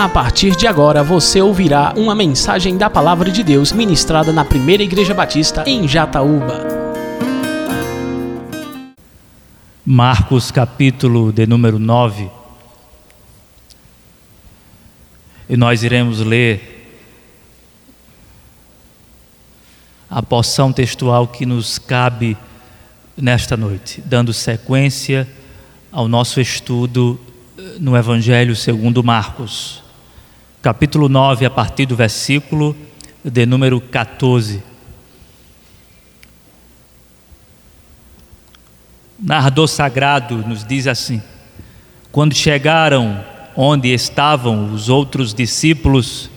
A partir de agora você ouvirá uma mensagem da Palavra de Deus ministrada na Primeira Igreja Batista em Jataúba. Marcos, capítulo de número 9. E nós iremos ler a porção textual que nos cabe nesta noite, dando sequência ao nosso estudo no Evangelho segundo Marcos, capítulo 9, a partir do versículo de número 14. Narrador sagrado nos diz assim: Quando chegaram onde estavam os outros discípulos,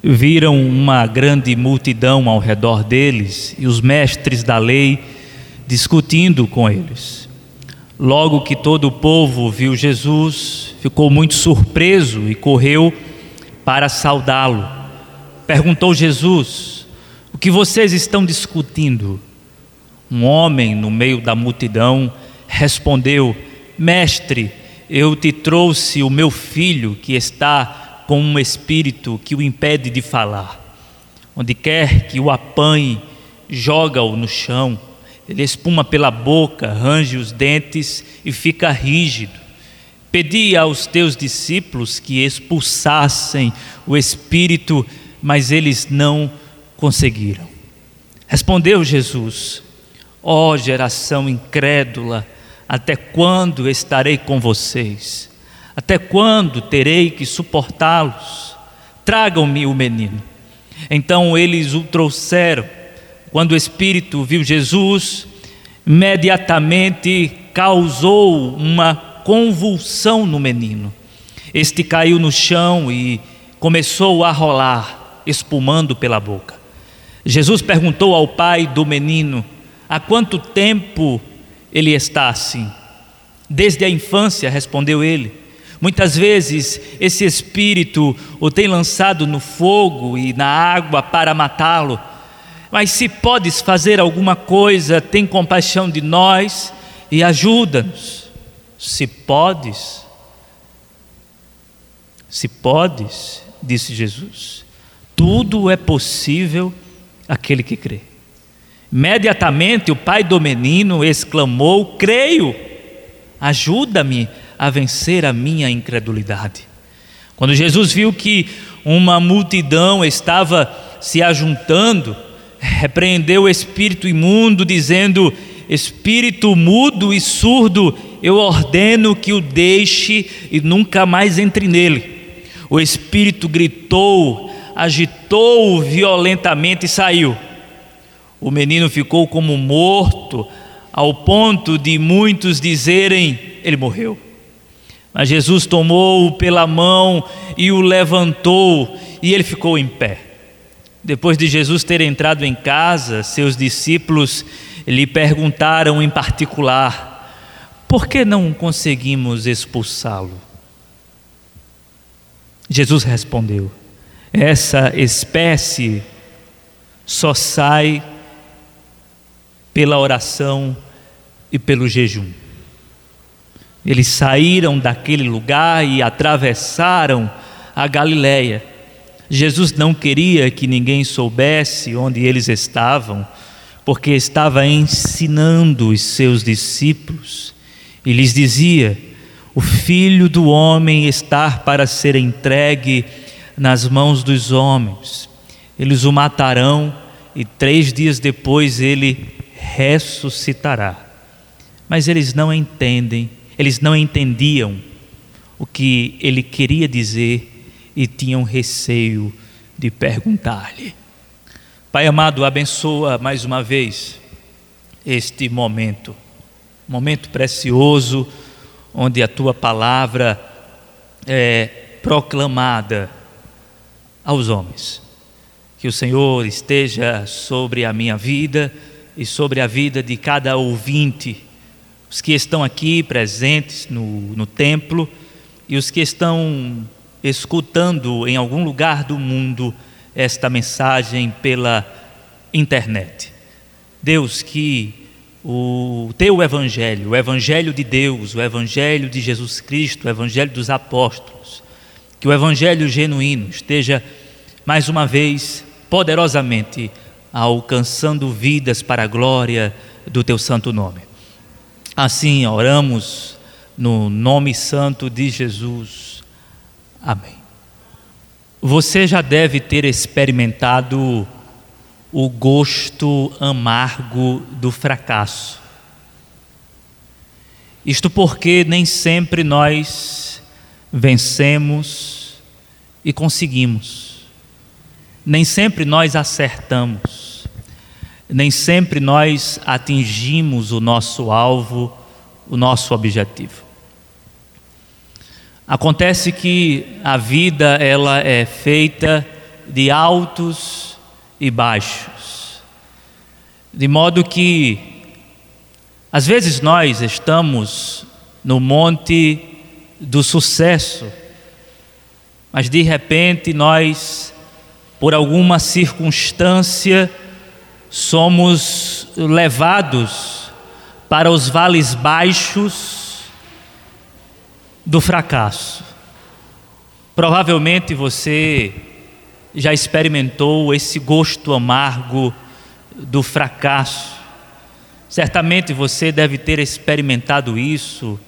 viram uma grande multidão ao redor deles e os mestres da lei discutindo com eles. Logo que todo o povo viu Jesus, ficou muito surpreso e correu para saudá-lo. Perguntou Jesus: O que vocês estão discutindo? Um homem no meio da multidão respondeu: Mestre, eu te trouxe o meu filho que está com um espírito que o impede de falar. Onde quer que o apanhe, joga-o no chão ele espuma pela boca, range os dentes e fica rígido. Pedi aos teus discípulos que expulsassem o espírito, mas eles não conseguiram. Respondeu Jesus: Ó oh, geração incrédula, até quando estarei com vocês? Até quando terei que suportá-los? Tragam-me o menino. Então eles o trouxeram. Quando o espírito viu Jesus, imediatamente causou uma convulsão no menino. Este caiu no chão e começou a rolar, espumando pela boca. Jesus perguntou ao pai do menino: Há quanto tempo ele está assim? Desde a infância, respondeu ele. Muitas vezes esse espírito o tem lançado no fogo e na água para matá-lo. Mas se podes fazer alguma coisa, tem compaixão de nós e ajuda-nos. Se podes, se podes, disse Jesus, tudo é possível aquele que crê. Imediatamente o pai do menino exclamou: Creio, ajuda-me a vencer a minha incredulidade. Quando Jesus viu que uma multidão estava se ajuntando, repreendeu o espírito imundo, dizendo: Espírito mudo e surdo, eu ordeno que o deixe e nunca mais entre nele. O espírito gritou, agitou violentamente e saiu. O menino ficou como morto, ao ponto de muitos dizerem: Ele morreu. Mas Jesus tomou-o pela mão e o levantou, e ele ficou em pé. Depois de Jesus ter entrado em casa, seus discípulos lhe perguntaram em particular: por que não conseguimos expulsá-lo? Jesus respondeu: essa espécie só sai pela oração e pelo jejum. Eles saíram daquele lugar e atravessaram a Galileia Jesus não queria que ninguém soubesse onde eles estavam, porque estava ensinando os seus discípulos e lhes dizia: O filho do homem está para ser entregue nas mãos dos homens. Eles o matarão e três dias depois ele ressuscitará. Mas eles não entendem, eles não entendiam o que ele queria dizer e tinham receio de perguntar-lhe. Pai amado, abençoa mais uma vez este momento, momento precioso onde a tua palavra é proclamada aos homens. Que o Senhor esteja sobre a minha vida e sobre a vida de cada ouvinte, os que estão aqui presentes no, no templo e os que estão escutando em algum lugar do mundo esta mensagem pela internet. Deus, que o teu evangelho, o evangelho de Deus, o evangelho de Jesus Cristo, o evangelho dos apóstolos, que o Evangelho genuíno esteja mais uma vez poderosamente alcançando vidas para a glória do teu santo nome. Assim oramos no nome santo de Jesus. Amém. Você já deve ter experimentado o gosto amargo do fracasso. Isto porque nem sempre nós vencemos e conseguimos, nem sempre nós acertamos, nem sempre nós atingimos o nosso alvo, o nosso objetivo. Acontece que a vida ela é feita de altos e baixos. De modo que, às vezes, nós estamos no monte do sucesso, mas de repente nós, por alguma circunstância, somos levados para os vales baixos do fracasso. Provavelmente você já experimentou esse gosto amargo do fracasso. Certamente você deve ter experimentado isso,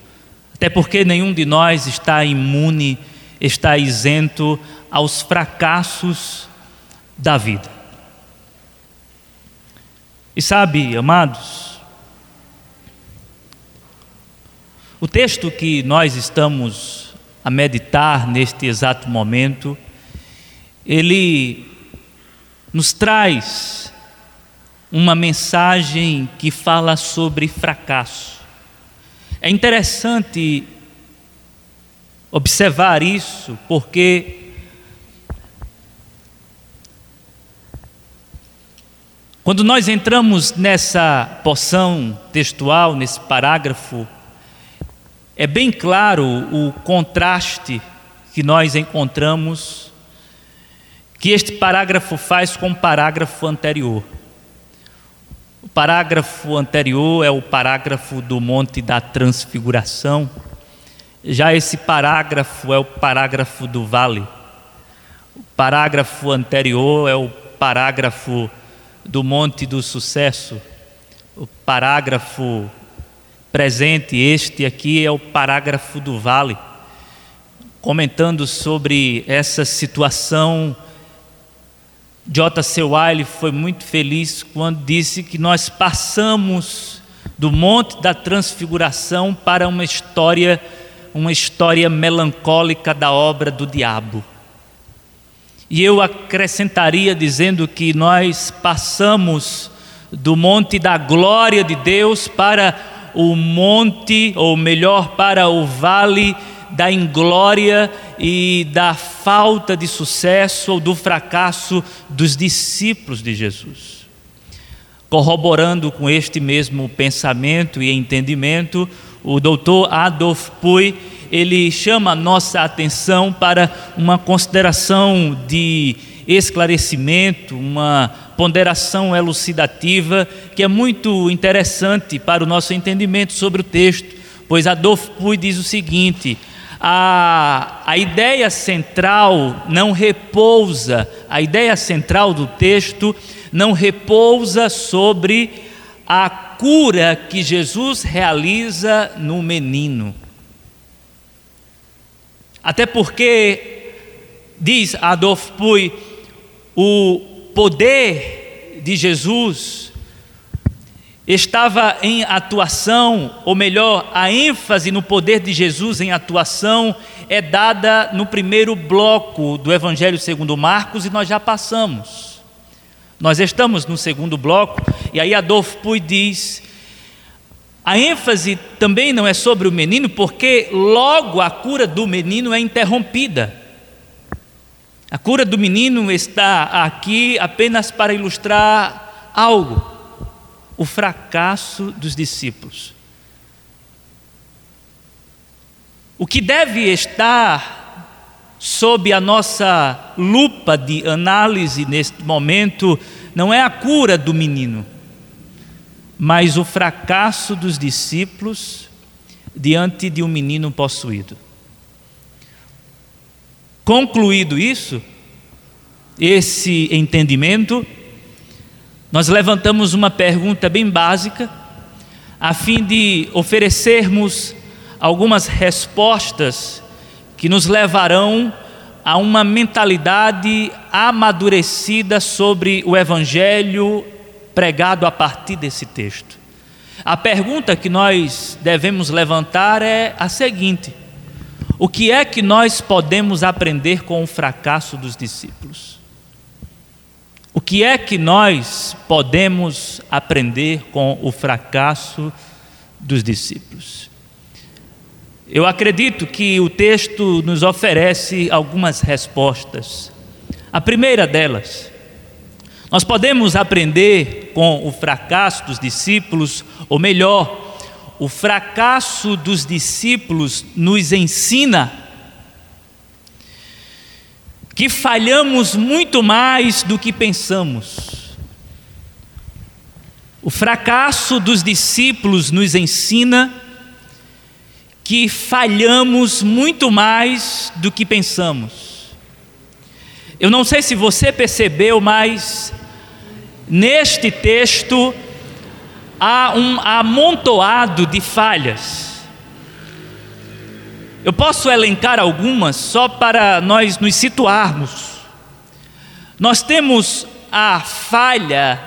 até porque nenhum de nós está imune, está isento aos fracassos da vida. E sabe, amados, o texto que nós estamos a meditar neste exato momento ele nos traz uma mensagem que fala sobre fracasso. É interessante observar isso, porque Quando nós entramos nessa porção textual, nesse parágrafo, é bem claro o contraste que nós encontramos que este parágrafo faz com o parágrafo anterior. O parágrafo anterior é o parágrafo do Monte da Transfiguração. Já esse parágrafo é o parágrafo do vale. O parágrafo anterior é o parágrafo do Monte do Sucesso. O parágrafo presente, este aqui, é o parágrafo do vale, comentando sobre essa situação J.C. Wiley foi muito feliz quando disse que nós passamos do Monte da Transfiguração para uma história, uma história melancólica da obra do diabo. E eu acrescentaria dizendo que nós passamos do monte da glória de Deus para o monte, ou melhor, para o vale da inglória e da falta de sucesso ou do fracasso dos discípulos de Jesus. Corroborando com este mesmo pensamento e entendimento, o doutor Adolf Puy, ele chama a nossa atenção para uma consideração de esclarecimento, uma ponderação elucidativa que é muito interessante para o nosso entendimento sobre o texto, pois Adolf Puy diz o seguinte: a, a ideia central não repousa, a ideia central do texto não repousa sobre a cura que Jesus realiza no menino. Até porque, diz Adolf Puy, o poder de Jesus estava em atuação, ou melhor, a ênfase no poder de Jesus em atuação é dada no primeiro bloco do Evangelho segundo Marcos e nós já passamos. Nós estamos no segundo bloco e aí Adolfo Puy diz: a ênfase também não é sobre o menino, porque logo a cura do menino é interrompida. A cura do menino está aqui apenas para ilustrar algo o fracasso dos discípulos. O que deve estar sob a nossa lupa de análise neste momento não é a cura do menino, mas o fracasso dos discípulos diante de um menino possuído. Concluído isso, esse entendimento, nós levantamos uma pergunta bem básica, a fim de oferecermos algumas respostas que nos levarão a uma mentalidade amadurecida sobre o Evangelho pregado a partir desse texto. A pergunta que nós devemos levantar é a seguinte: o que é que nós podemos aprender com o fracasso dos discípulos? O que é que nós podemos aprender com o fracasso dos discípulos? Eu acredito que o texto nos oferece algumas respostas. A primeira delas, nós podemos aprender com o fracasso dos discípulos, ou melhor, o fracasso dos discípulos nos ensina que falhamos muito mais do que pensamos. O fracasso dos discípulos nos ensina que falhamos muito mais do que pensamos. Eu não sei se você percebeu, mas neste texto há um amontoado de falhas. Eu posso elencar algumas só para nós nos situarmos. Nós temos a falha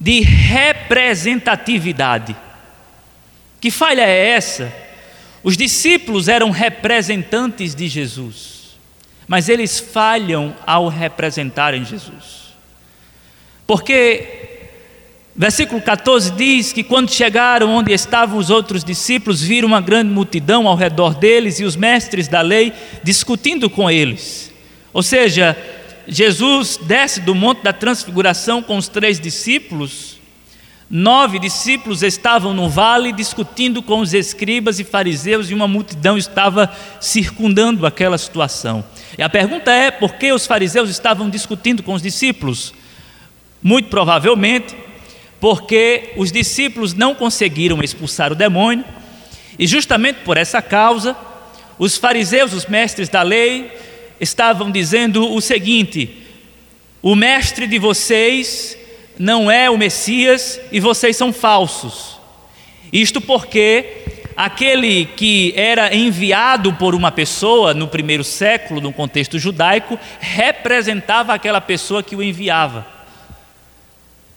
de representatividade. Que falha é essa? Os discípulos eram representantes de Jesus, mas eles falham ao representarem Jesus. Porque Versículo 14 diz que quando chegaram onde estavam os outros discípulos, viram uma grande multidão ao redor deles e os mestres da lei discutindo com eles. Ou seja, Jesus desce do Monte da Transfiguração com os três discípulos. Nove discípulos estavam no vale discutindo com os escribas e fariseus e uma multidão estava circundando aquela situação. E a pergunta é: por que os fariseus estavam discutindo com os discípulos? Muito provavelmente porque os discípulos não conseguiram expulsar o demônio, e justamente por essa causa, os fariseus, os mestres da lei, estavam dizendo o seguinte: o mestre de vocês não é o Messias e vocês são falsos. Isto porque aquele que era enviado por uma pessoa no primeiro século, no contexto judaico, representava aquela pessoa que o enviava.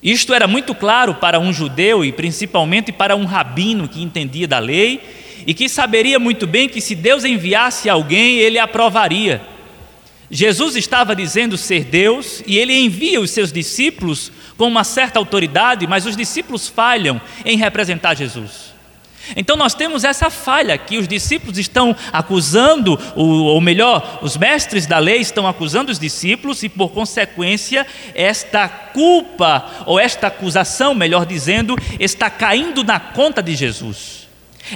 Isto era muito claro para um judeu e principalmente para um rabino que entendia da lei e que saberia muito bem que se Deus enviasse alguém, ele aprovaria. Jesus estava dizendo ser Deus e ele envia os seus discípulos com uma certa autoridade, mas os discípulos falham em representar Jesus. Então nós temos essa falha que os discípulos estão acusando, ou melhor, os mestres da lei estão acusando os discípulos e por consequência esta culpa ou esta acusação, melhor dizendo, está caindo na conta de Jesus.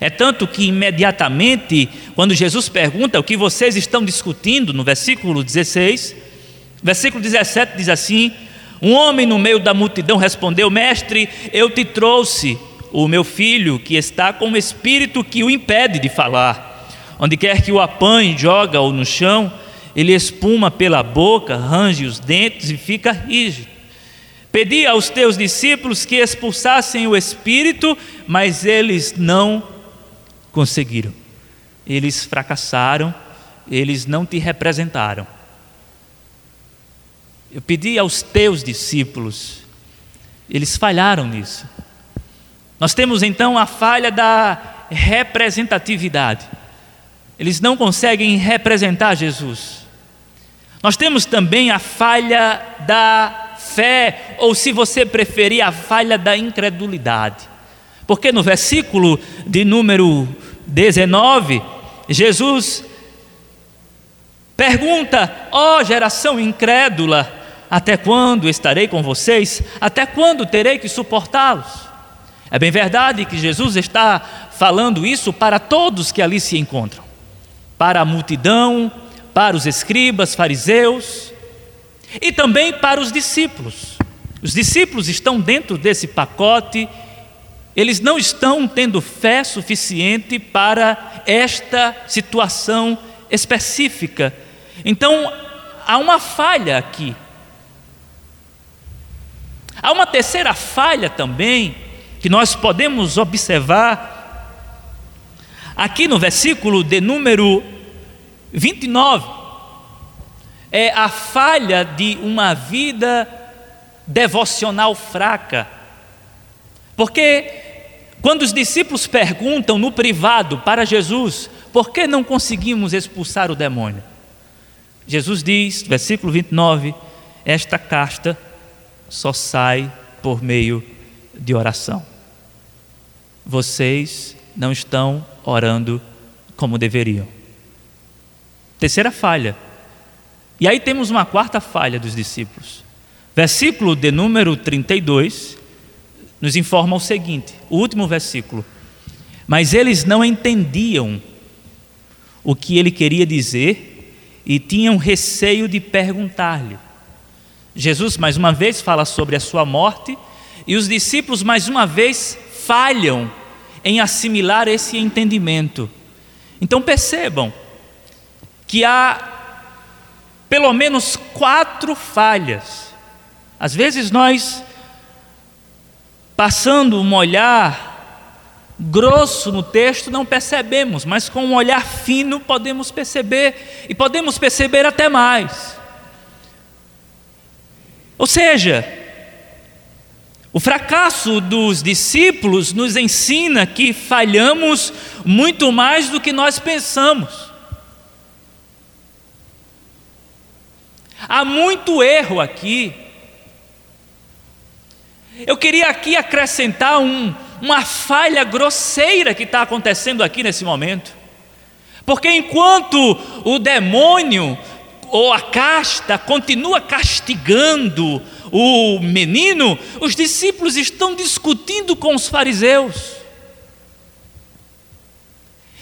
É tanto que imediatamente, quando Jesus pergunta o que vocês estão discutindo, no versículo 16, versículo 17 diz assim: Um homem no meio da multidão respondeu: Mestre, eu te trouxe o meu filho que está com um espírito que o impede de falar. Onde quer que o apanhe, joga-o no chão, ele espuma pela boca, range os dentes e fica rígido. Pedi aos teus discípulos que expulsassem o espírito, mas eles não conseguiram. Eles fracassaram, eles não te representaram. Eu pedi aos teus discípulos, eles falharam nisso. Nós temos então a falha da representatividade. Eles não conseguem representar Jesus. Nós temos também a falha da fé, ou se você preferir, a falha da incredulidade. Porque no versículo de número 19, Jesus pergunta: Ó oh, geração incrédula, até quando estarei com vocês? Até quando terei que suportá-los? É bem verdade que Jesus está falando isso para todos que ali se encontram, para a multidão, para os escribas, fariseus e também para os discípulos. Os discípulos estão dentro desse pacote Eles não estão tendo fé suficiente para esta situação específica. Então, há uma falha aqui. Há uma terceira falha também, que nós podemos observar aqui no versículo de número 29. É a falha de uma vida devocional fraca. Porque quando os discípulos perguntam no privado para Jesus, por que não conseguimos expulsar o demônio? Jesus diz, versículo 29, esta casta só sai por meio de oração. Vocês não estão orando como deveriam. Terceira falha. E aí temos uma quarta falha dos discípulos. Versículo de número 32 nos informa o seguinte: o último versículo. Mas eles não entendiam o que ele queria dizer e tinham receio de perguntar-lhe. Jesus mais uma vez fala sobre a sua morte e os discípulos mais uma vez falham em assimilar esse entendimento. Então percebam que há pelo menos quatro falhas. Às vezes nós, passando um olhar grosso no texto, não percebemos, mas com um olhar fino podemos perceber, e podemos perceber até mais. Ou seja, o fracasso dos discípulos nos ensina que falhamos muito mais do que nós pensamos. Há muito erro aqui. Eu queria aqui acrescentar um, uma falha grosseira que está acontecendo aqui nesse momento. Porque enquanto o demônio ou a casta continua castigando o menino, os discípulos estão discutindo com os fariseus,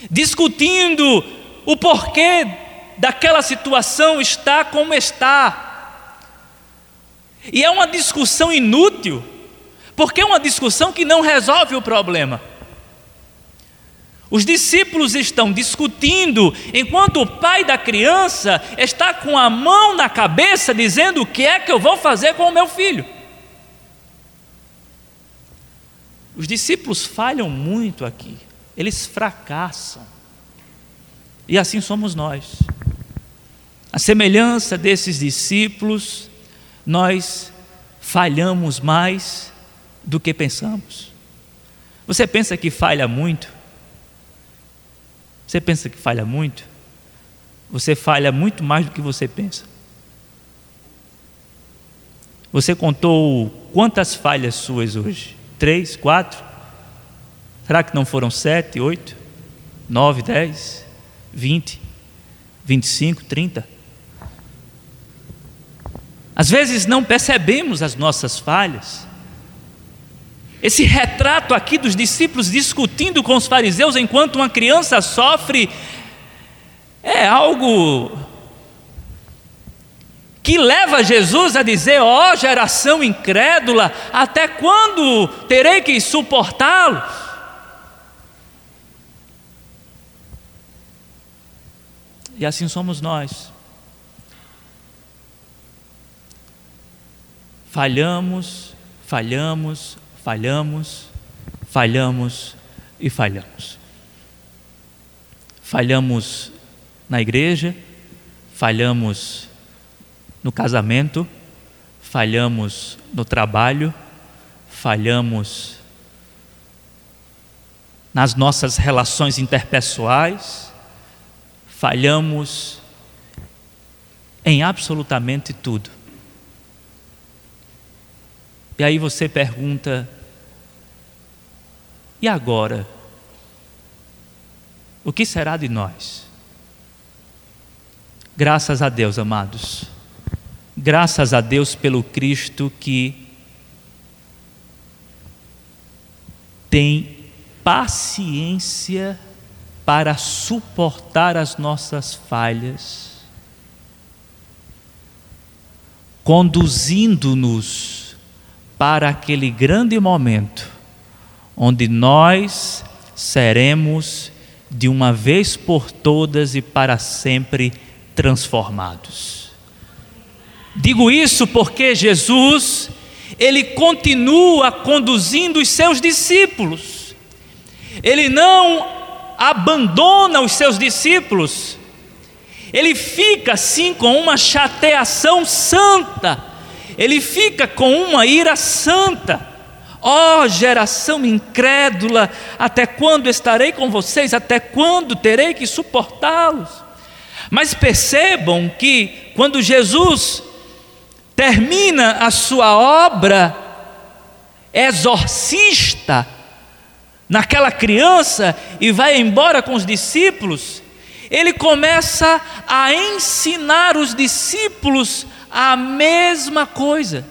discutindo o porquê daquela situação está como está. E é uma discussão inútil, porque é uma discussão que não resolve o problema. Os discípulos estão discutindo, enquanto o pai da criança está com a mão na cabeça, dizendo: O que é que eu vou fazer com o meu filho? Os discípulos falham muito aqui, eles fracassam, e assim somos nós. A semelhança desses discípulos, nós falhamos mais do que pensamos. Você pensa que falha muito? Você pensa que falha muito? Você falha muito mais do que você pensa. Você contou quantas falhas suas hoje? Três, quatro? Será que não foram sete, oito, nove, dez, vinte, vinte e cinco, trinta? Às vezes não percebemos as nossas falhas. Esse retrato aqui dos discípulos discutindo com os fariseus enquanto uma criança sofre é algo que leva Jesus a dizer: ó oh, geração incrédula, até quando terei que suportá-los? E assim somos nós. Falhamos, falhamos, falhamos, falhamos e falhamos. Falhamos na igreja, falhamos no casamento, falhamos no trabalho, falhamos nas nossas relações interpessoais, falhamos em absolutamente tudo. E aí você pergunta: e agora? O que será de nós? Graças a Deus, amados. Graças a Deus pelo Cristo que tem paciência para suportar as nossas falhas, conduzindo-nos para aquele grande momento onde nós seremos de uma vez por todas e para sempre transformados. Digo isso porque Jesus, ele continua conduzindo os seus discípulos. Ele não abandona os seus discípulos. Ele fica assim com uma chateação santa. Ele fica com uma ira santa Ó oh, geração incrédula, até quando estarei com vocês? Até quando terei que suportá-los? Mas percebam que quando Jesus termina a sua obra exorcista naquela criança e vai embora com os discípulos, ele começa a ensinar os discípulos a mesma coisa.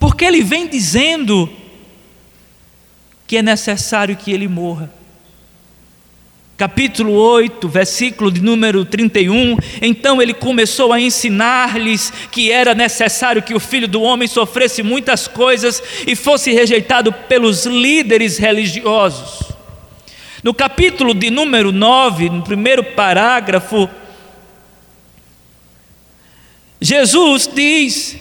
Porque ele vem dizendo que é necessário que ele morra. Capítulo 8, versículo de número 31. Então ele começou a ensinar-lhes que era necessário que o filho do homem sofresse muitas coisas e fosse rejeitado pelos líderes religiosos. No capítulo de número 9, no primeiro parágrafo, Jesus diz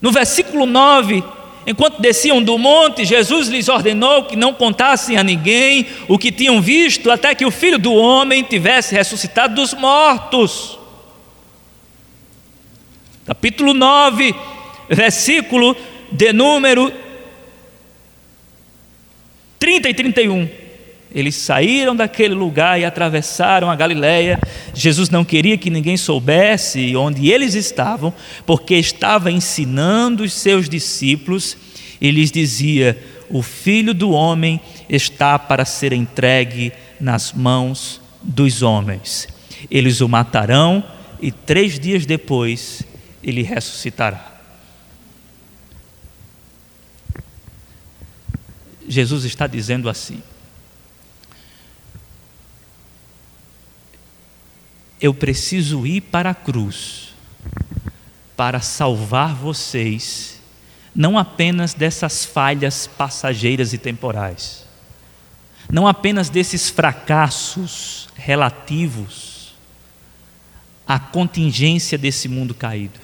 no versículo 9, enquanto desciam do monte, Jesus lhes ordenou que não contassem a ninguém o que tinham visto, até que o filho do homem tivesse ressuscitado dos mortos. Capítulo 9, versículo de número 30 e 31. Eles saíram daquele lugar e atravessaram a Galiléia. Jesus não queria que ninguém soubesse onde eles estavam, porque estava ensinando os seus discípulos e lhes dizia: O filho do homem está para ser entregue nas mãos dos homens. Eles o matarão e três dias depois ele ressuscitará. Jesus está dizendo assim: eu preciso ir para a cruz para salvar vocês, não apenas dessas falhas passageiras e temporais, não apenas desses fracassos relativos à contingência desse mundo caído,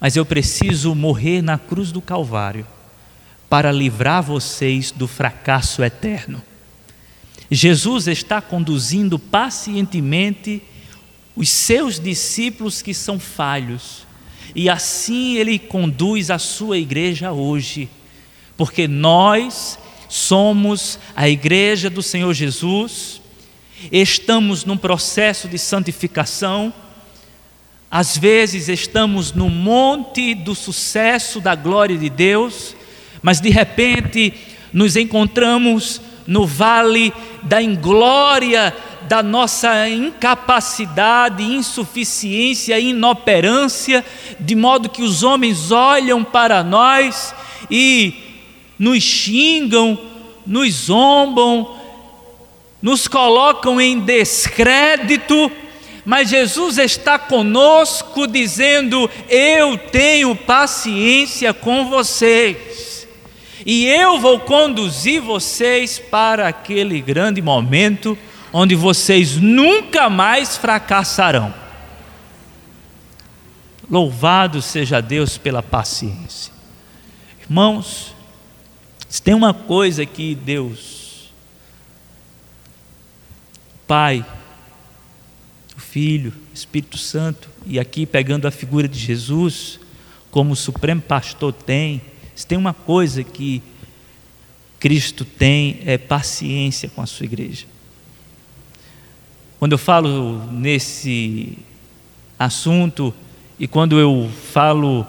mas eu preciso morrer na cruz do Calvário para livrar vocês do fracasso eterno Jesus está conduzindo pacientemente os seus discípulos que são falhos, e assim ele conduz a sua igreja hoje, porque nós somos a igreja do Senhor Jesus, estamos num processo de santificação, às vezes estamos no monte do sucesso da glória de Deus, mas de repente nos encontramos no vale da inglória da nossa incapacidade, insuficiência, inoperância, de modo que os homens olham para nós e nos xingam, nos zombam, nos colocam em descrédito, mas Jesus está conosco dizendo: Eu tenho paciência com vocês e eu vou conduzir vocês para aquele grande momento onde vocês nunca mais fracassarão. Louvado seja Deus pela paciência. Irmãos, se tem uma coisa que Deus, Pai, o Filho, Espírito Santo, e aqui pegando a figura de Jesus, como o Supremo Pastor tem, se tem uma coisa que Cristo tem é paciência com a sua igreja. Quando eu falo nesse assunto e quando eu falo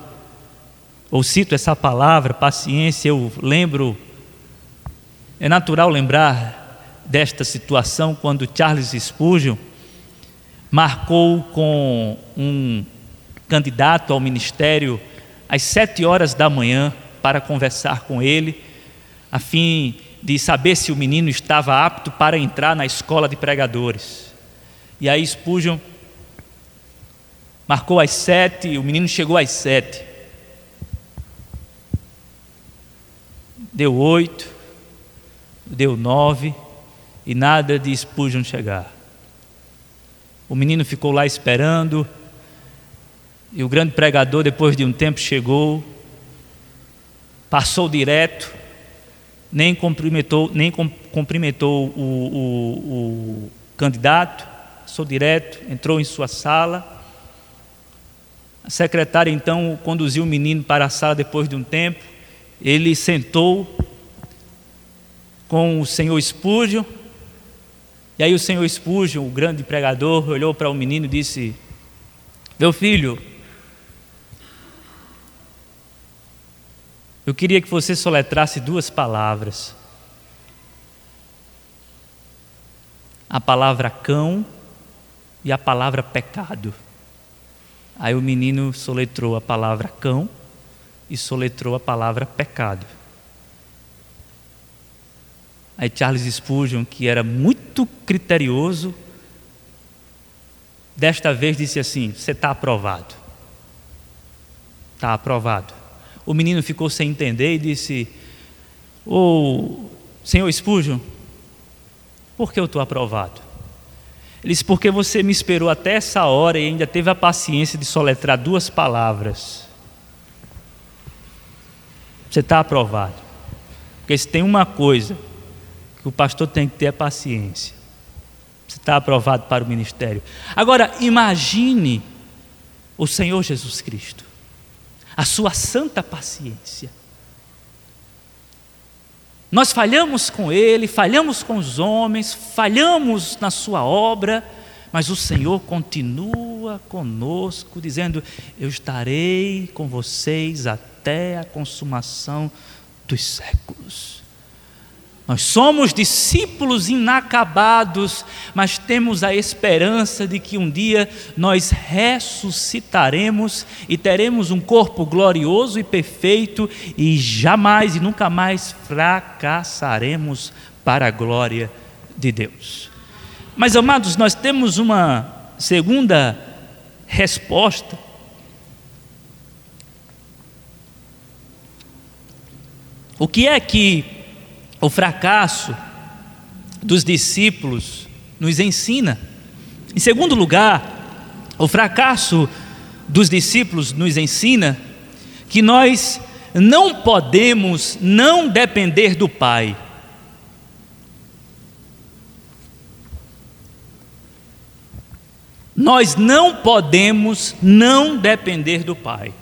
ou cito essa palavra, paciência, eu lembro, é natural lembrar desta situação quando Charles Spurgeon marcou com um candidato ao ministério às sete horas da manhã para conversar com ele, a fim de saber se o menino estava apto para entrar na escola de pregadores. E aí Spurgeon marcou às sete, o menino chegou às sete. deu oito, deu nove e nada de Spurgeon chegar. O menino ficou lá esperando e o grande pregador, depois de um tempo, chegou, passou direto, nem cumprimentou, nem cumprimentou o, o, o candidato, passou direto, entrou em sua sala. A secretária então conduziu o menino para a sala depois de um tempo. Ele sentou com o senhor Spurgeon. E aí o senhor Spurgeon, o grande pregador, olhou para o menino e disse: Meu filho, eu queria que você soletrasse duas palavras. A palavra cão e a palavra pecado. Aí o menino soletrou a palavra cão e soletrou a palavra pecado. Aí Charles Spurgeon, que era muito criterioso, desta vez disse assim: Você está aprovado. Está aprovado. O menino ficou sem entender e disse: Ô oh, senhor Spurgeon, por que eu estou aprovado? Ele disse: Porque você me esperou até essa hora e ainda teve a paciência de soletrar duas palavras. Você está aprovado. Porque se tem uma coisa que o pastor tem que ter é paciência. Você está aprovado para o ministério. Agora, imagine o Senhor Jesus Cristo, a sua santa paciência. Nós falhamos com Ele, falhamos com os homens, falhamos na Sua obra, mas o Senhor continua conosco, dizendo: Eu estarei com vocês até a consumação dos séculos. Nós somos discípulos inacabados, mas temos a esperança de que um dia nós ressuscitaremos e teremos um corpo glorioso e perfeito e jamais e nunca mais fracassaremos para a glória de Deus. Mas amados, nós temos uma segunda resposta. O que é que o fracasso dos discípulos nos ensina. Em segundo lugar, o fracasso dos discípulos nos ensina que nós não podemos não depender do Pai. Nós não podemos não depender do Pai.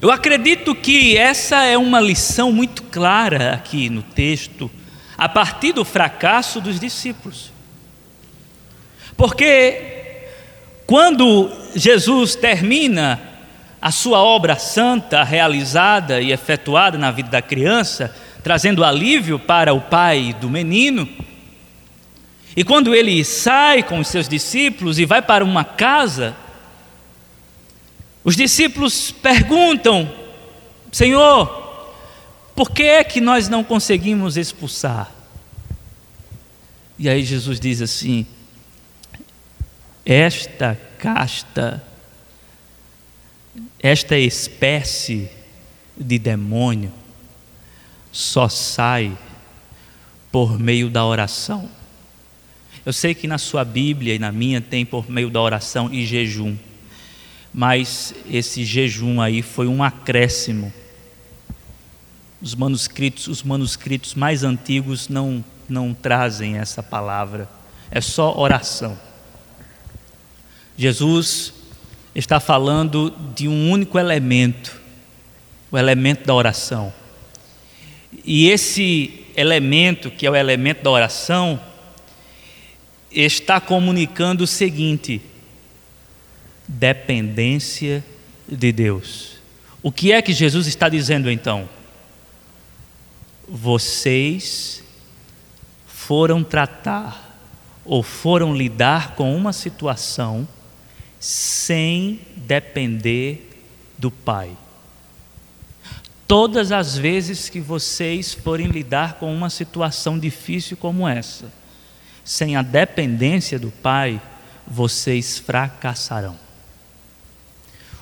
Eu acredito que essa é uma lição muito clara aqui no texto, a partir do fracasso dos discípulos. Porque quando Jesus termina a sua obra santa realizada e efetuada na vida da criança, trazendo alívio para o pai do menino, e quando ele sai com os seus discípulos e vai para uma casa, os discípulos perguntam: Senhor, por que é que nós não conseguimos expulsar? E aí Jesus diz assim: Esta casta, esta espécie de demônio só sai por meio da oração. Eu sei que na sua Bíblia e na minha tem por meio da oração e jejum mas esse jejum aí foi um acréscimo. Os manuscritos, os manuscritos mais antigos não, não trazem essa palavra, é só oração. Jesus está falando de um único elemento, o elemento da oração. E esse elemento, que é o elemento da oração, está comunicando o seguinte: dependência de Deus. O que é que Jesus está dizendo então? Vocês foram tratar ou foram lidar com uma situação sem depender do Pai. Todas as vezes que vocês forem lidar com uma situação difícil como essa, sem a dependência do Pai, vocês fracassarão.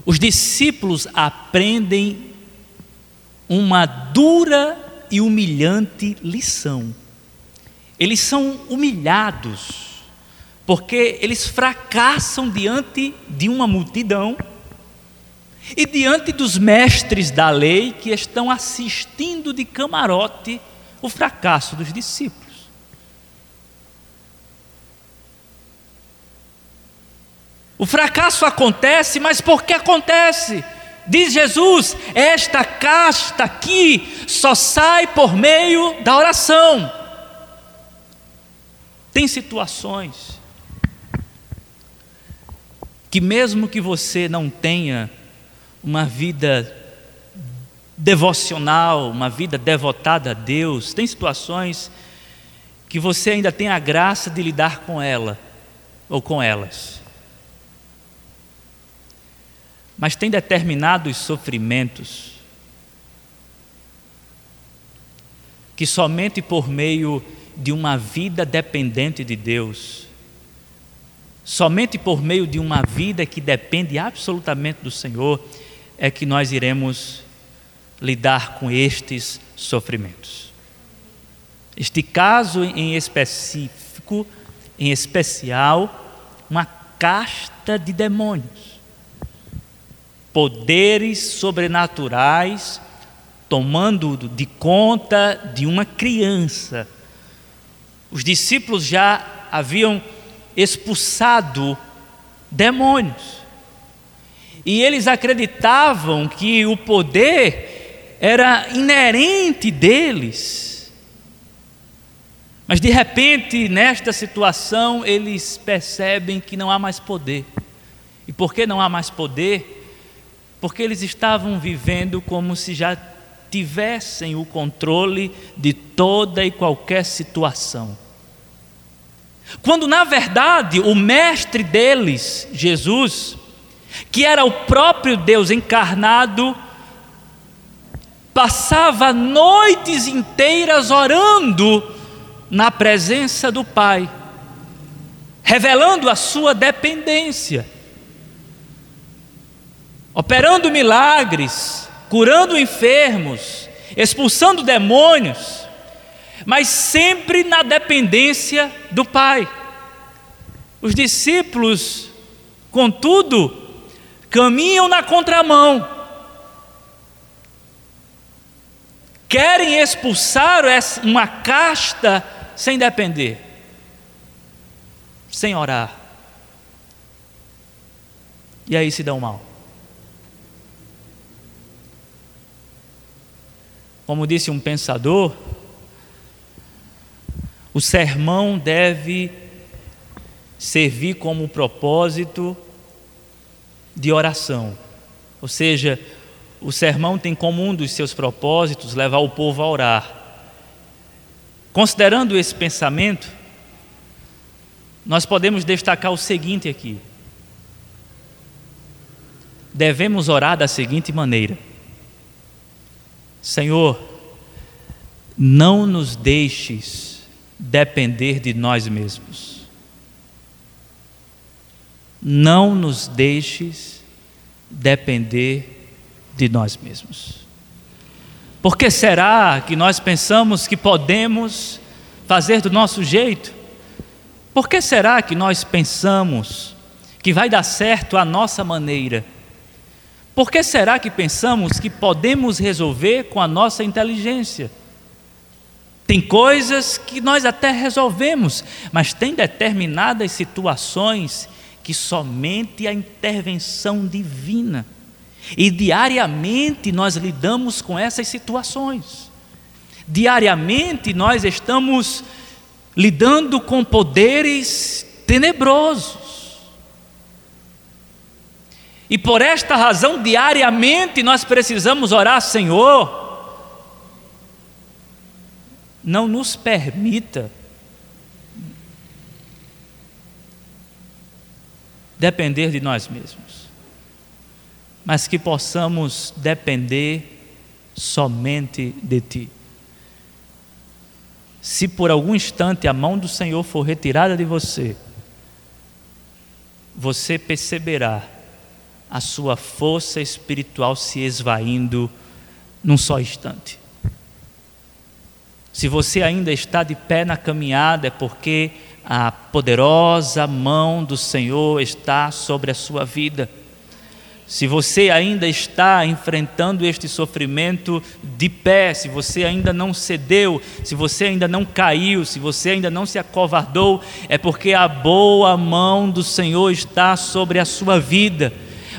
Os discípulos aprendem uma dura e humilhante lição. Eles são humilhados, porque eles fracassam diante de uma multidão e diante dos mestres da lei que estão assistindo de camarote o fracasso dos discípulos. O fracasso acontece, mas por que acontece? Diz Jesus: esta casta aqui só sai por meio da oração. Tem situações que, mesmo que você não tenha uma vida devocional, uma vida devotada a Deus, tem situações que você ainda tem a graça de lidar com ela ou com elas. Mas tem determinados sofrimentos que somente por meio de uma vida dependente de Deus, somente por meio de uma vida que depende absolutamente do Senhor, é que nós iremos lidar com estes sofrimentos. Este caso em específico, em especial, uma casta de demônios poderes sobrenaturais tomando de conta de uma criança. Os discípulos já haviam expulsado demônios. E eles acreditavam que o poder era inerente deles. Mas de repente, nesta situação, eles percebem que não há mais poder. E por que não há mais poder? Porque eles estavam vivendo como se já tivessem o controle de toda e qualquer situação. Quando na verdade o mestre deles, Jesus, que era o próprio Deus encarnado, passava noites inteiras orando na presença do Pai, revelando a sua dependência operando milagres, curando enfermos, expulsando demônios, mas sempre na dependência do Pai. Os discípulos, contudo, caminham na contramão, querem expulsar uma casta sem depender, sem orar. E aí se dão mal. Como disse um pensador, o sermão deve servir como propósito de oração. Ou seja, o sermão tem como um dos seus propósitos levar o povo a orar. Considerando esse pensamento, nós podemos destacar o seguinte aqui: devemos orar da seguinte maneira Senhor, não nos deixes depender de nós mesmos. Não nos deixes depender de nós mesmos. Por que será que nós pensamos que podemos fazer do nosso jeito? Por que será que nós pensamos que vai dar certo a nossa maneira? Por que será que pensamos que podemos resolver com a nossa inteligência? Tem coisas que nós até resolvemos, mas tem determinadas situações que somente a intervenção divina. E diariamente nós lidamos com essas situações. Diariamente nós estamos lidando com poderes tenebrosos. E por esta razão, diariamente nós precisamos orar, Senhor, não nos permita depender de nós mesmos, mas que possamos depender somente de Ti. Se por algum instante a mão do Senhor for retirada de você, você perceberá a sua força espiritual se esvaindo num só instante. Se você ainda está de pé na caminhada, é porque a poderosa mão do Senhor está sobre a sua vida. Se você ainda está enfrentando este sofrimento de pé, se você ainda não cedeu, se você ainda não caiu, se você ainda não se acovardou, é porque a boa mão do Senhor está sobre a sua vida.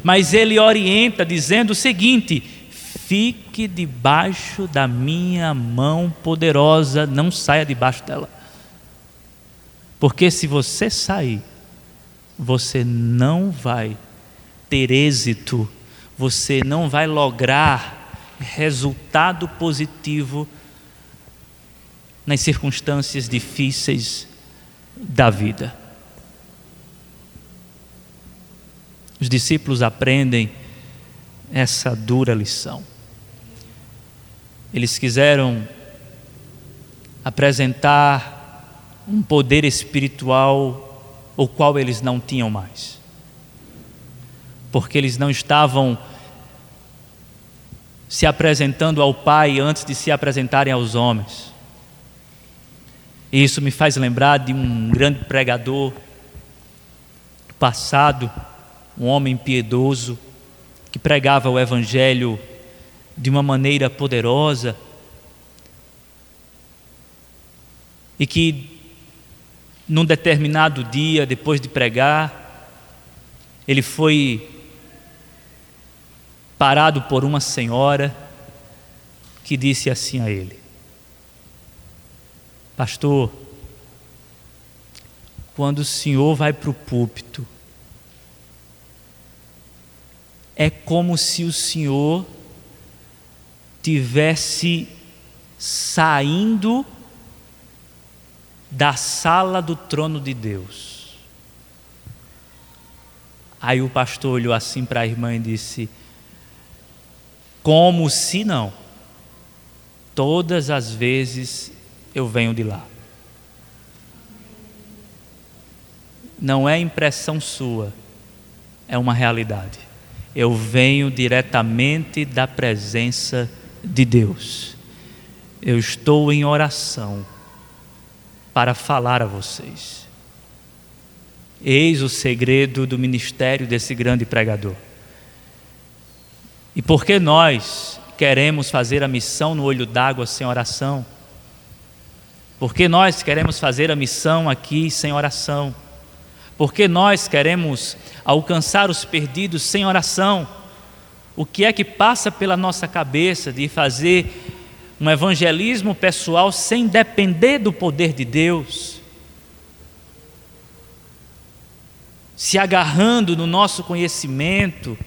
Mas ele orienta dizendo o seguinte: fique debaixo da minha mão poderosa, não saia debaixo dela. Porque se você sair, você não vai ter êxito, você não vai lograr resultado positivo nas circunstâncias difíceis da vida. Os discípulos aprendem essa dura lição. Eles quiseram apresentar um poder espiritual o qual eles não tinham mais porque eles não estavam se apresentando ao Pai antes de se apresentarem aos homens. E isso me faz lembrar de um grande pregador passado, um homem piedoso, que pregava o Evangelho de uma maneira poderosa e que, num determinado dia, depois de pregar, ele foi parado por uma senhora que disse assim a ele: Pastor, quando o senhor vai para o púlpito, é como se o senhor tivesse saindo da sala do trono de Deus. Aí o pastor olhou assim para a irmã e disse: como se não. Todas as vezes eu venho de lá. Não é impressão sua, é uma realidade. Eu venho diretamente da presença de Deus. Eu estou em oração para falar a vocês. Eis o segredo do ministério desse grande pregador. E por que nós queremos fazer a missão no olho d'água sem oração? Por que nós queremos fazer a missão aqui sem oração? Por que nós queremos alcançar os perdidos sem oração? O que é que passa pela nossa cabeça de fazer um evangelismo pessoal sem depender do poder de Deus? Se agarrando no nosso conhecimento,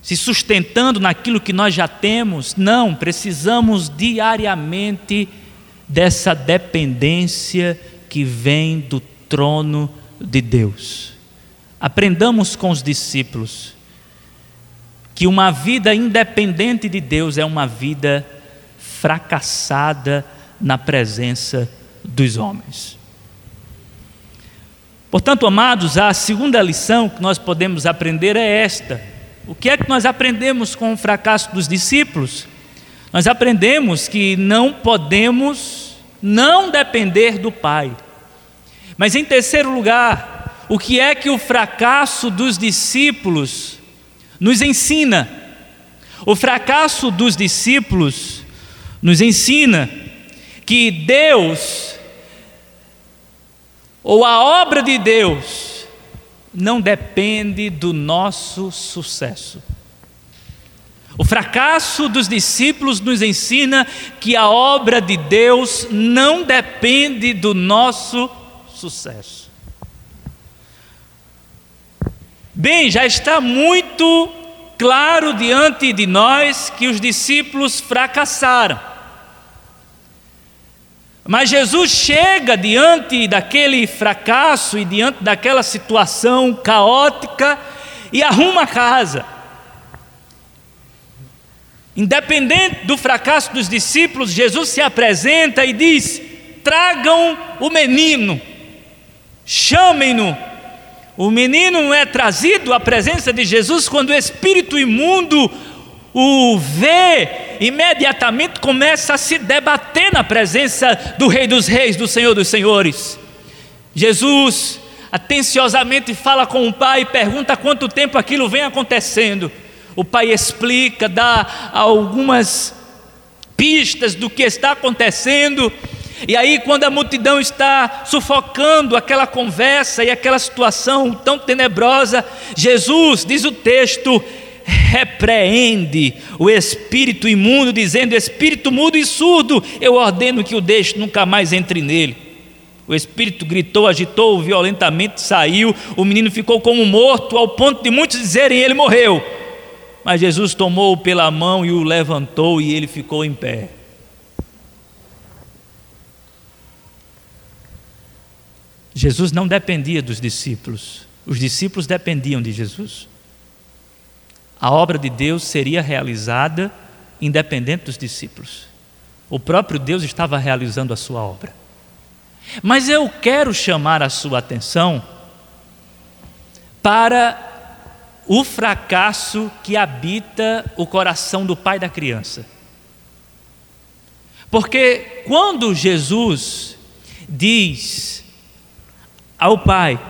se sustentando naquilo que nós já temos. Não, precisamos diariamente dessa dependência que vem do trono de Deus. Aprendamos com os discípulos que uma vida independente de Deus é uma vida fracassada na presença dos homens. Portanto, amados, a segunda lição que nós podemos aprender é esta o que é que nós aprendemos com o fracasso dos discípulos? Nós aprendemos que não podemos não depender do Pai. Mas em terceiro lugar, o que é que o fracasso dos discípulos nos ensina? O fracasso dos discípulos nos ensina que Deus, ou a obra de Deus, não depende do nosso sucesso. O fracasso dos discípulos nos ensina que a obra de Deus não depende do nosso sucesso. Bem, já está muito claro diante de nós que os discípulos fracassaram. Mas Jesus chega diante daquele fracasso e diante daquela situação caótica e arruma a casa. Independente do fracasso dos discípulos, Jesus se apresenta e diz: tragam o menino, chamem-no. O menino não é trazido à presença de Jesus quando o espírito imundo o vê imediatamente começa a se debater na presença do Rei dos Reis, do Senhor dos Senhores. Jesus atenciosamente fala com o pai e pergunta quanto tempo aquilo vem acontecendo. O pai explica, dá algumas pistas do que está acontecendo. E aí, quando a multidão está sufocando aquela conversa e aquela situação tão tenebrosa, Jesus, diz o texto, repreende o espírito imundo, dizendo: Espírito mudo e surdo, eu ordeno que o deixe, nunca mais entre nele. O espírito gritou, agitou violentamente, saiu. O menino ficou como morto, ao ponto de muitos dizerem: Ele morreu. Mas Jesus tomou-o pela mão e o levantou, e ele ficou em pé. Jesus não dependia dos discípulos, os discípulos dependiam de Jesus. A obra de Deus seria realizada independente dos discípulos. O próprio Deus estava realizando a sua obra. Mas eu quero chamar a sua atenção para o fracasso que habita o coração do pai da criança. Porque quando Jesus diz ao pai,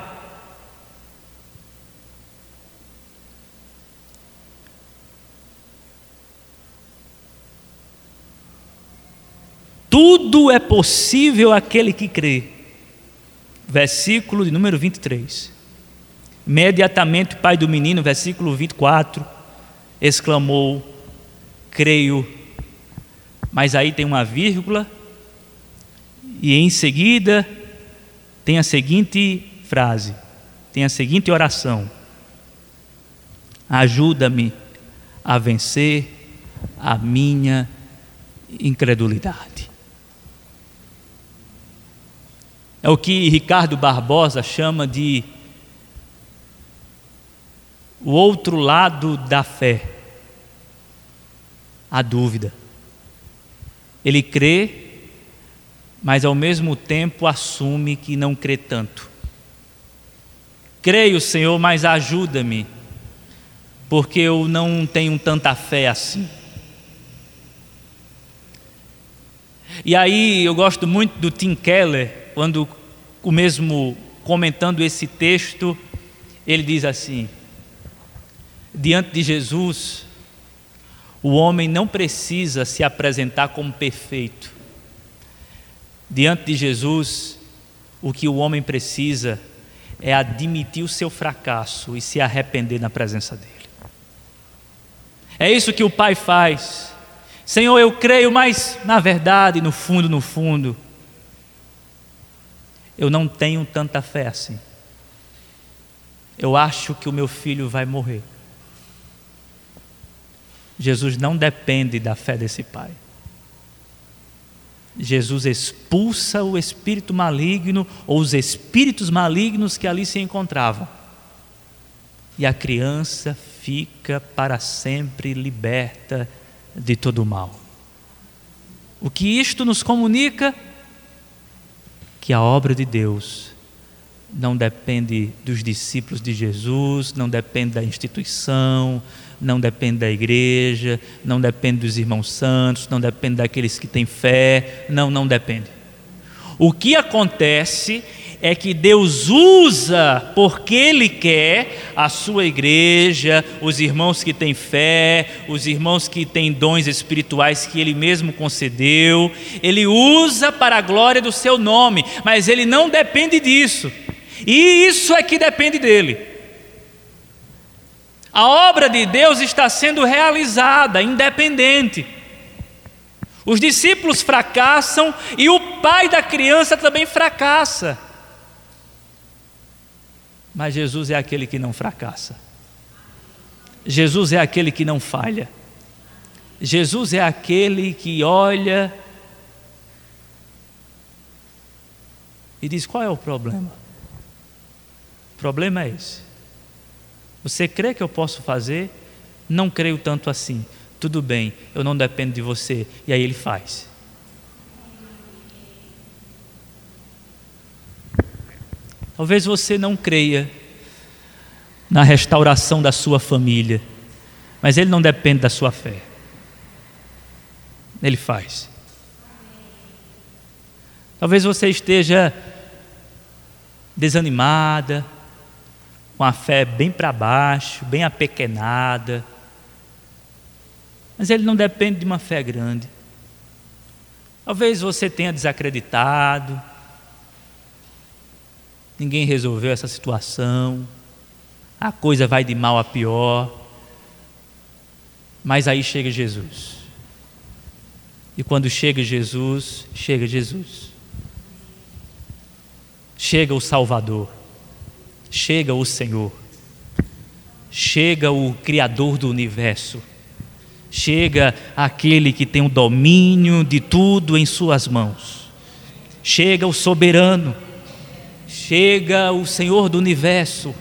tudo é possível aquele que crê. Versículo de número 23. Imediatamente o pai do menino, versículo 24, exclamou: Creio. Mas aí tem uma vírgula, e em seguida tem a seguinte frase, tem a seguinte oração: Ajuda-me a vencer a minha incredulidade. É o que Ricardo Barbosa chama de o outro lado da fé, a dúvida. Ele crê, mas ao mesmo tempo assume que não crê tanto. Creio, Senhor, mas ajuda-me, porque eu não tenho tanta fé assim. E aí eu gosto muito do Tim Keller, quando o mesmo comentando esse texto, ele diz assim: diante de Jesus, o homem não precisa se apresentar como perfeito. Diante de Jesus, o que o homem precisa é admitir o seu fracasso e se arrepender na presença dele. É isso que o Pai faz. Senhor, eu creio, mas na verdade, no fundo, no fundo, eu não tenho tanta fé assim. Eu acho que o meu filho vai morrer. Jesus não depende da fé desse pai. Jesus expulsa o espírito maligno ou os espíritos malignos que ali se encontravam. E a criança fica para sempre liberta de todo o mal. O que isto nos comunica? Que a obra de Deus não depende dos discípulos de Jesus, não depende da instituição, não depende da igreja, não depende dos irmãos santos, não depende daqueles que têm fé, não, não depende. O que acontece é que Deus usa porque Ele quer a sua igreja, os irmãos que têm fé, os irmãos que têm dons espirituais que Ele mesmo concedeu, Ele usa para a glória do Seu nome, mas Ele não depende disso, e isso é que depende dEle. A obra de Deus está sendo realizada, independente. Os discípulos fracassam e o pai da criança também fracassa. Mas Jesus é aquele que não fracassa. Jesus é aquele que não falha. Jesus é aquele que olha e diz: qual é o problema? O problema é esse. Você crê que eu posso fazer? Não creio tanto assim. Tudo bem, eu não dependo de você. E aí ele faz. Talvez você não creia na restauração da sua família, mas ele não depende da sua fé. Ele faz. Talvez você esteja desanimada, com a fé bem para baixo, bem apequenada. Mas ele não depende de uma fé grande. Talvez você tenha desacreditado, ninguém resolveu essa situação, a coisa vai de mal a pior, mas aí chega Jesus. E quando chega Jesus, chega Jesus. Chega o Salvador, chega o Senhor, chega o Criador do universo, chega aquele que tem o domínio de tudo em Suas mãos, chega o soberano, chega o Senhor do universo,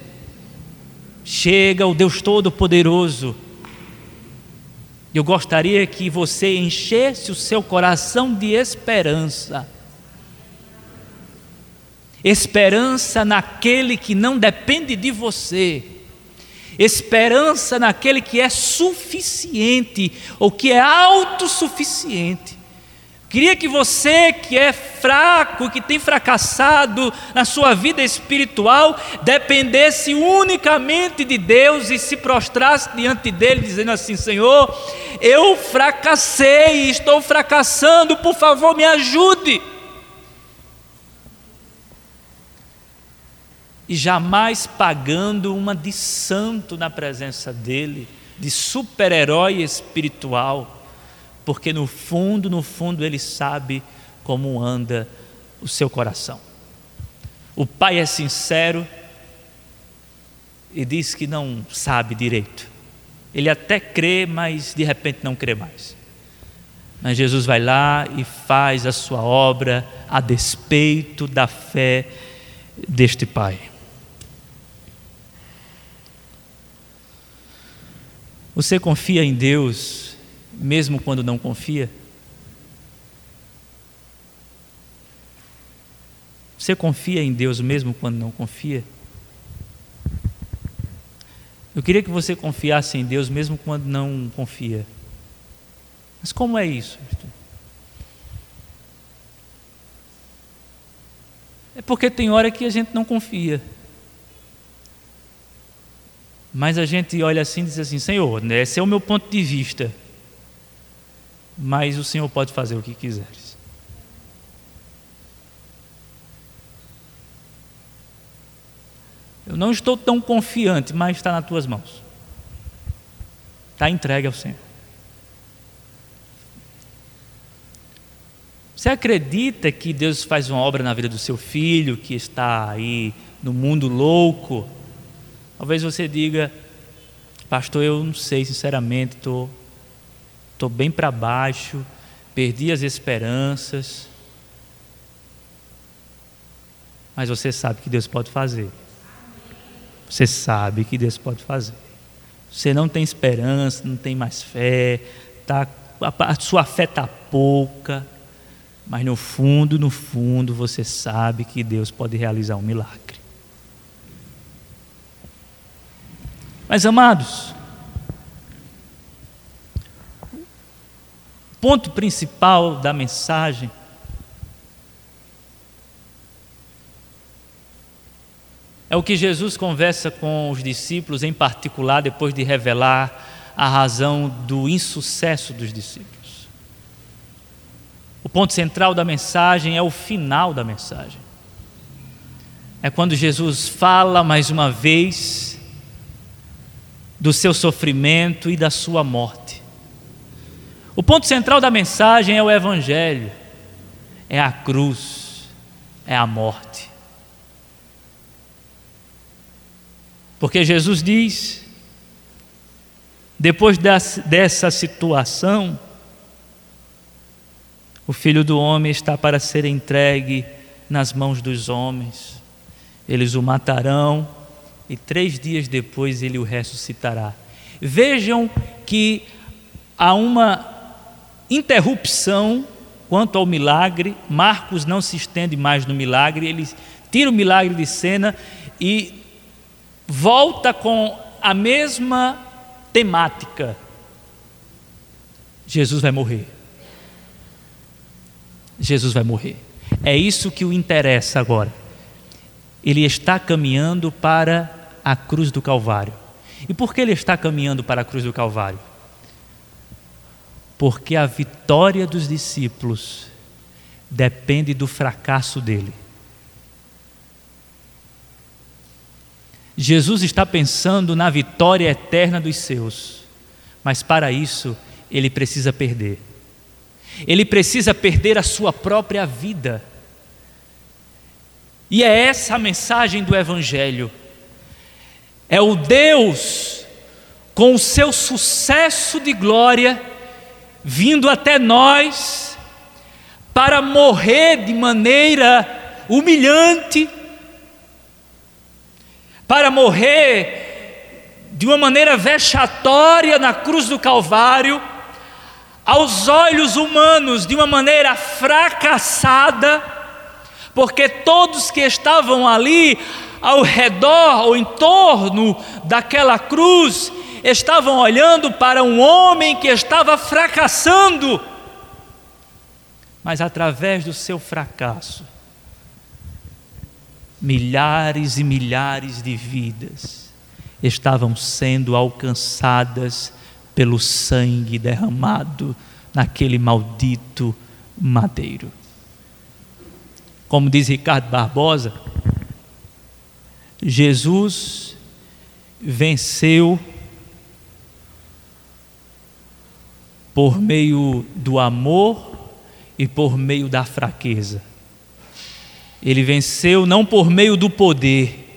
chega o Deus Todo-Poderoso. Eu gostaria que você enchesse o seu coração de esperança esperança naquele que não depende de você, esperança naquele que é suficiente ou que é autossuficiente. Queria que você que é fraco, que tem fracassado na sua vida espiritual, dependesse unicamente de Deus e se prostrasse diante dele, dizendo assim: Senhor, eu fracassei, estou fracassando, por favor, me ajude. E jamais pagando uma de santo na presença dele, de super-herói espiritual, porque no fundo, no fundo, ele sabe como anda o seu coração. O pai é sincero e diz que não sabe direito. Ele até crê, mas de repente não crê mais. Mas Jesus vai lá e faz a sua obra a despeito da fé deste pai. Você confia em Deus mesmo quando não confia? Você confia em Deus mesmo quando não confia? Eu queria que você confiasse em Deus mesmo quando não confia. Mas como é isso? É porque tem hora que a gente não confia. Mas a gente olha assim e diz assim: Senhor, né, esse é o meu ponto de vista. Mas o Senhor pode fazer o que quiseres. Eu não estou tão confiante, mas está nas tuas mãos. Está entregue ao Senhor. Você acredita que Deus faz uma obra na vida do seu filho que está aí no mundo louco? Talvez você diga, pastor, eu não sei, sinceramente, estou tô, tô bem para baixo, perdi as esperanças. Mas você sabe que Deus pode fazer. Você sabe que Deus pode fazer. Você não tem esperança, não tem mais fé, tá, a sua fé está pouca, mas no fundo, no fundo, você sabe que Deus pode realizar um milagre. Mas amados, o ponto principal da mensagem é o que Jesus conversa com os discípulos, em particular, depois de revelar a razão do insucesso dos discípulos. O ponto central da mensagem é o final da mensagem. É quando Jesus fala mais uma vez do seu sofrimento e da sua morte. O ponto central da mensagem é o Evangelho, é a cruz, é a morte. Porque Jesus diz, depois dessa situação, o filho do homem está para ser entregue nas mãos dos homens, eles o matarão e três dias depois ele o ressuscitará. Vejam que há uma interrupção quanto ao milagre, Marcos não se estende mais no milagre, ele tira o milagre de cena e volta com a mesma temática. Jesus vai morrer. Jesus vai morrer. É isso que o interessa agora. Ele está caminhando para a cruz do Calvário. E por que ele está caminhando para a cruz do Calvário? Porque a vitória dos discípulos depende do fracasso dele. Jesus está pensando na vitória eterna dos seus, mas para isso ele precisa perder. Ele precisa perder a sua própria vida. E é essa a mensagem do Evangelho. É o Deus, com o seu sucesso de glória, vindo até nós, para morrer de maneira humilhante, para morrer de uma maneira vexatória na cruz do Calvário, aos olhos humanos, de uma maneira fracassada, porque todos que estavam ali ao redor ou em torno daquela cruz estavam olhando para um homem que estava fracassando, mas através do seu fracasso, milhares e milhares de vidas estavam sendo alcançadas pelo sangue derramado naquele maldito madeiro. Como diz Ricardo Barbosa, Jesus venceu por meio do amor e por meio da fraqueza. Ele venceu não por meio do poder,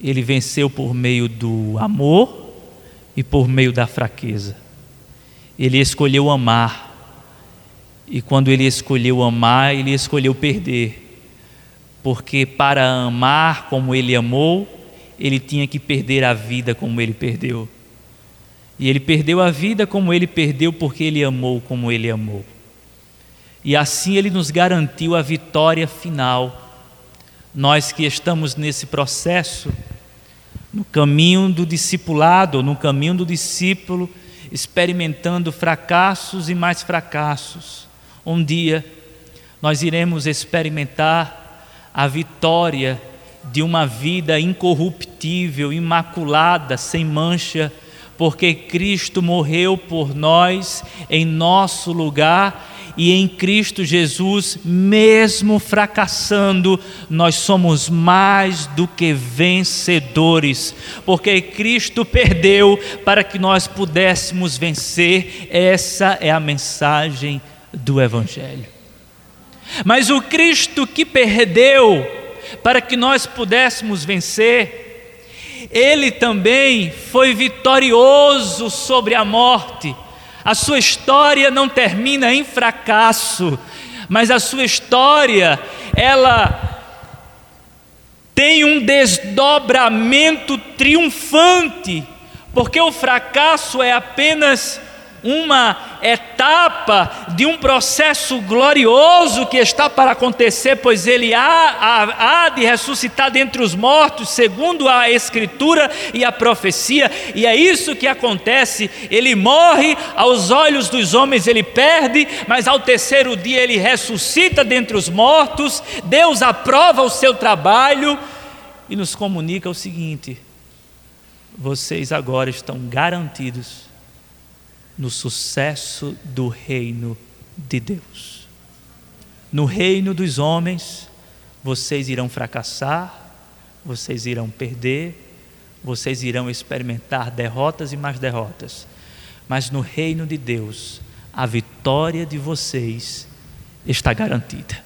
ele venceu por meio do amor e por meio da fraqueza. Ele escolheu amar, e quando ele escolheu amar, ele escolheu perder, porque para amar como ele amou, ele tinha que perder a vida como ele perdeu. E ele perdeu a vida como ele perdeu, porque ele amou como ele amou e assim Ele nos garantiu a vitória final. Nós que estamos nesse processo, no caminho do discipulado, no caminho do discípulo, experimentando fracassos e mais fracassos. Um dia nós iremos experimentar a vitória de uma vida incorruptível, imaculada, sem mancha, porque Cristo morreu por nós em nosso lugar e em Cristo Jesus, mesmo fracassando, nós somos mais do que vencedores, porque Cristo perdeu para que nós pudéssemos vencer. Essa é a mensagem do Evangelho. Mas o Cristo que perdeu para que nós pudéssemos vencer, ele também foi vitorioso sobre a morte a sua história não termina em fracasso, mas a sua história, ela tem um desdobramento triunfante, porque o fracasso é apenas uma etapa de um processo glorioso que está para acontecer, pois ele há, há, há, de ressuscitar dentre os mortos, segundo a Escritura e a profecia, e é isso que acontece. Ele morre, aos olhos dos homens ele perde, mas ao terceiro dia ele ressuscita dentre os mortos. Deus aprova o seu trabalho e nos comunica o seguinte: vocês agora estão garantidos no sucesso do reino de Deus. No reino dos homens, vocês irão fracassar, vocês irão perder, vocês irão experimentar derrotas e mais derrotas. Mas no reino de Deus, a vitória de vocês está garantida.